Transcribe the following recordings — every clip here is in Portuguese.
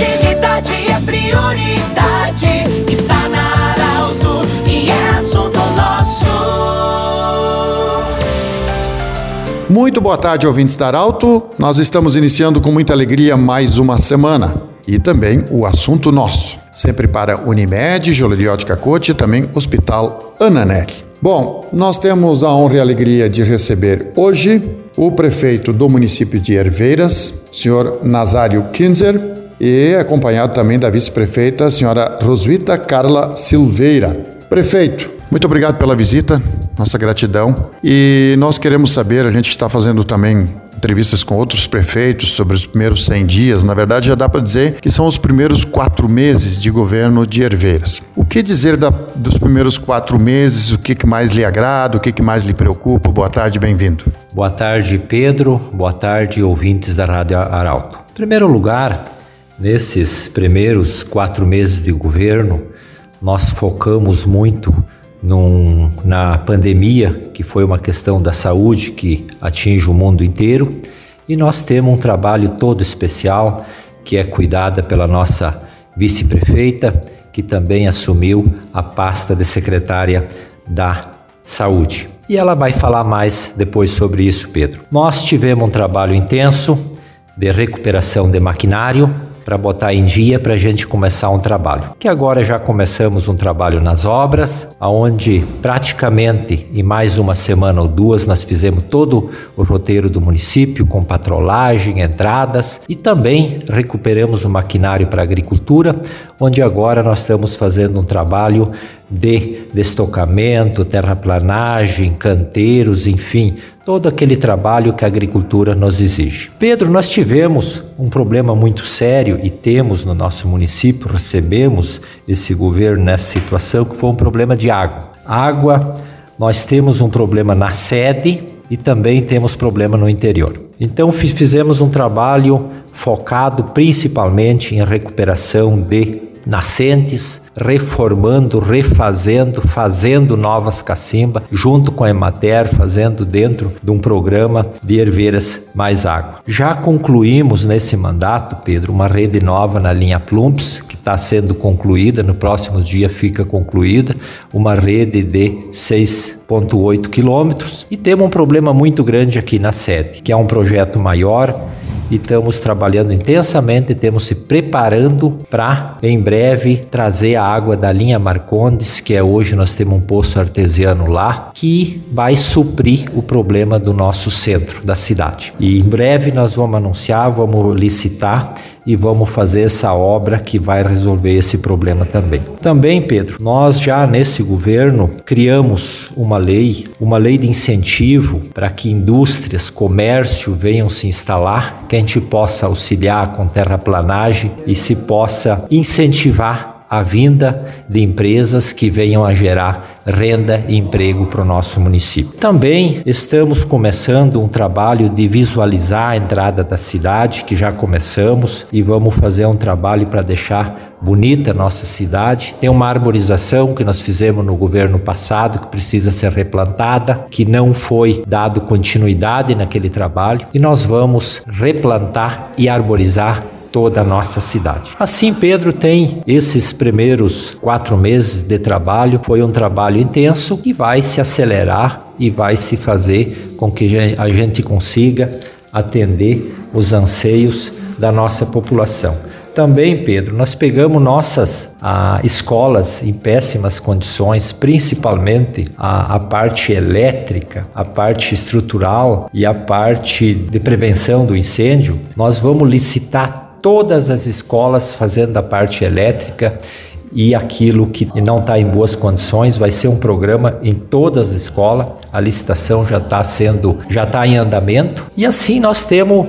Agilidade é prioridade. Está na Arauto e é assunto nosso. Muito boa tarde, ouvintes da Arauto. Nós estamos iniciando com muita alegria mais uma semana. E também o assunto nosso. Sempre para Unimed, Joleria Cote e também Hospital Ananelli. Bom, nós temos a honra e a alegria de receber hoje o prefeito do município de Herveiras, senhor Nazário Kinzer, e acompanhado também da vice-prefeita, a senhora Roswita Carla Silveira. Prefeito, muito obrigado pela visita, nossa gratidão. E nós queremos saber, a gente está fazendo também entrevistas com outros prefeitos sobre os primeiros 100 dias, na verdade já dá para dizer que são os primeiros quatro meses de governo de Herveiras. O que dizer da, dos primeiros quatro meses? O que, que mais lhe agrada? O que, que mais lhe preocupa? Boa tarde, bem-vindo. Boa tarde, Pedro. Boa tarde, ouvintes da Rádio Arauto. Em primeiro lugar, nesses primeiros quatro meses de governo, nós focamos muito num, na pandemia, que foi uma questão da saúde que atinge o mundo inteiro, e nós temos um trabalho todo especial que é cuidada pela nossa vice-prefeita, que também assumiu a pasta de secretária da Saúde. E ela vai falar mais depois sobre isso, Pedro. Nós tivemos um trabalho intenso de recuperação de maquinário, para botar em dia para a gente começar um trabalho. Que agora já começamos um trabalho nas obras, aonde praticamente em mais uma semana ou duas nós fizemos todo o roteiro do município com patrolagem, entradas e também recuperamos o maquinário para agricultura, onde agora nós estamos fazendo um trabalho de destocamento, terraplanagem, canteiros, enfim, todo aquele trabalho que a agricultura nos exige. Pedro, nós tivemos um problema muito sério e temos no nosso município, recebemos esse governo nessa situação, que foi um problema de água. Água, nós temos um problema na sede e também temos problema no interior. Então fizemos um trabalho focado principalmente em recuperação de nascentes, reformando, refazendo, fazendo novas cacimbas, junto com a Emater, fazendo dentro de um programa de herveiras mais água. Já concluímos nesse mandato, Pedro, uma rede nova na linha Plumps, que está sendo concluída, no próximo dia fica concluída, uma rede de 6,8 quilômetros. E temos um problema muito grande aqui na sede, que é um projeto maior e estamos trabalhando intensamente, temos se preparando para em breve trazer a água da linha Marcondes, que é hoje nós temos um poço artesiano lá, que vai suprir o problema do nosso centro da cidade. E em breve nós vamos anunciar, vamos licitar e vamos fazer essa obra que vai resolver esse problema também. Também, Pedro, nós já nesse governo criamos uma lei, uma lei de incentivo para que indústrias, comércio venham se instalar, que a gente possa auxiliar com terraplanagem e se possa incentivar a vinda de empresas que venham a gerar renda e emprego para o nosso município. Também estamos começando um trabalho de visualizar a entrada da cidade, que já começamos, e vamos fazer um trabalho para deixar bonita a nossa cidade. Tem uma arborização que nós fizemos no governo passado que precisa ser replantada, que não foi dado continuidade naquele trabalho, e nós vamos replantar e arborizar toda a nossa cidade. Assim, Pedro tem esses primeiros quatro meses de trabalho, foi um trabalho intenso que vai se acelerar e vai se fazer com que a gente consiga atender os anseios da nossa população. Também, Pedro, nós pegamos nossas ah, escolas em péssimas condições, principalmente a, a, parte elétrica, a parte estrutural e a parte de prevenção do incêndio. Nós vamos licitar todas as escolas fazendo a parte elétrica e aquilo que não está em boas condições vai ser um programa em todas as escolas. A licitação já está sendo, já está em andamento e assim nós temos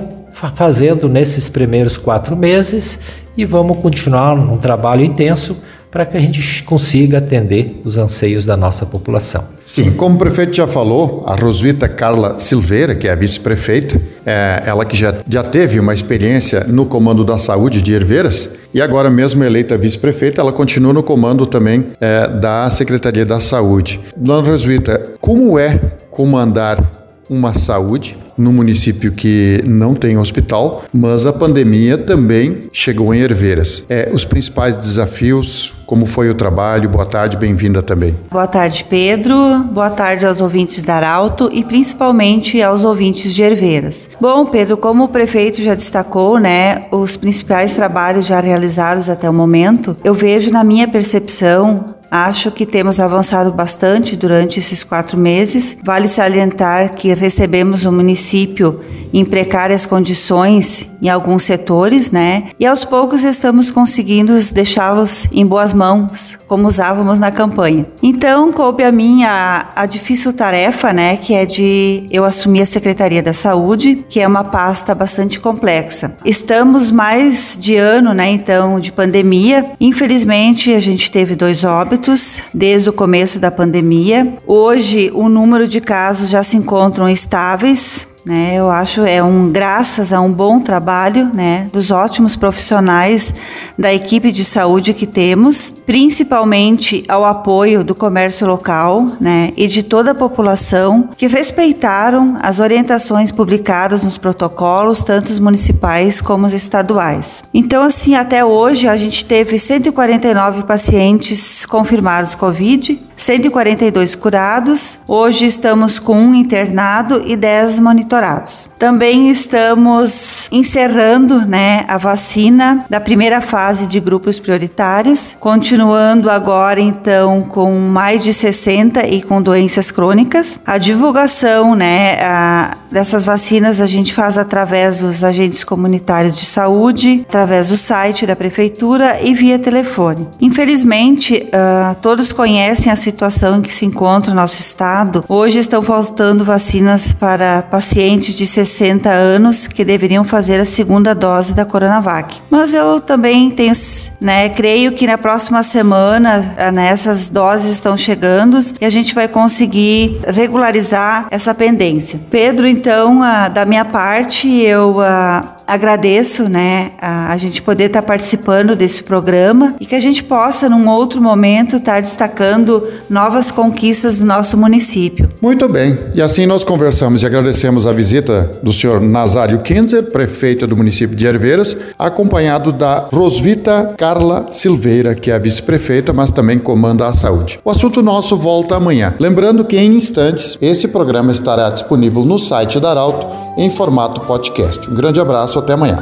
fazendo nesses primeiros quatro meses e vamos continuar um trabalho intenso para que a gente consiga atender os anseios da nossa população. Sim, como o prefeito já falou, a Roswita Carla Silveira, que é a vice-prefeita, é ela que já, já teve uma experiência no comando da saúde de Herveiras e agora mesmo eleita vice-prefeita, ela continua no comando também é, da Secretaria da Saúde. Dona Roswita, como é comandar uma saúde no município que não tem hospital, mas a pandemia também chegou em Herveiras. É, os principais desafios, como foi o trabalho? Boa tarde, bem-vinda também. Boa tarde, Pedro. Boa tarde aos ouvintes da Arauto e principalmente aos ouvintes de Herveiras. Bom, Pedro, como o prefeito já destacou, né, os principais trabalhos já realizados até o momento, eu vejo na minha percepção Acho que temos avançado bastante durante esses quatro meses. Vale salientar que recebemos o município em precárias condições em alguns setores, né? E aos poucos estamos conseguindo deixá-los em boas mãos, como usávamos na campanha. Então, coube a mim a, a difícil tarefa, né? Que é de eu assumir a Secretaria da Saúde, que é uma pasta bastante complexa. Estamos mais de ano, né? Então, de pandemia. Infelizmente, a gente teve dois óbitos óbitos desde o começo da pandemia. Hoje, o número de casos já se encontram estáveis, né, eu acho é um graças a um bom trabalho, né, dos ótimos profissionais da equipe de saúde que temos, principalmente ao apoio do comércio local, né, e de toda a população que respeitaram as orientações publicadas nos protocolos, tanto os municipais como os estaduais. Então, assim, até hoje a gente teve 149 pacientes confirmados COVID, 142 curados. Hoje estamos com um internado e 10 monitorados. Também estamos encerrando né, a vacina da primeira fase de grupos prioritários, continuando agora então com mais de 60 e com doenças crônicas. A divulgação né, a, dessas vacinas a gente faz através dos agentes comunitários de saúde, através do site da prefeitura e via telefone. Infelizmente, uh, todos conhecem a situação em que se encontra o nosso estado. Hoje estão faltando vacinas para pacientes de 60 anos que deveriam fazer a segunda dose da Coronavac. Mas eu também tenho, né, creio que na próxima semana ah, né, doses estão chegando e a gente vai conseguir regularizar essa pendência. Pedro, então, ah, da minha parte, eu ah, agradeço, né, a, a gente poder estar tá participando desse programa e que a gente possa, num outro momento, estar tá destacando novas conquistas do nosso município. Muito bem. E assim nós conversamos e agradecemos a visita do senhor Nazário Kinzer, prefeito do município de Herveiras, acompanhado da Rosvita Carla Silveira, que é a vice-prefeita, mas também comanda a saúde. O assunto nosso volta amanhã. Lembrando que em instantes esse programa estará disponível no site da Arauto em formato podcast. Um grande abraço, até amanhã.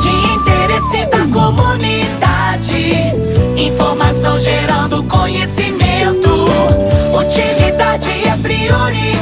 De interesse da comunidade, informação gerando conhecimento, utilidade é prioridade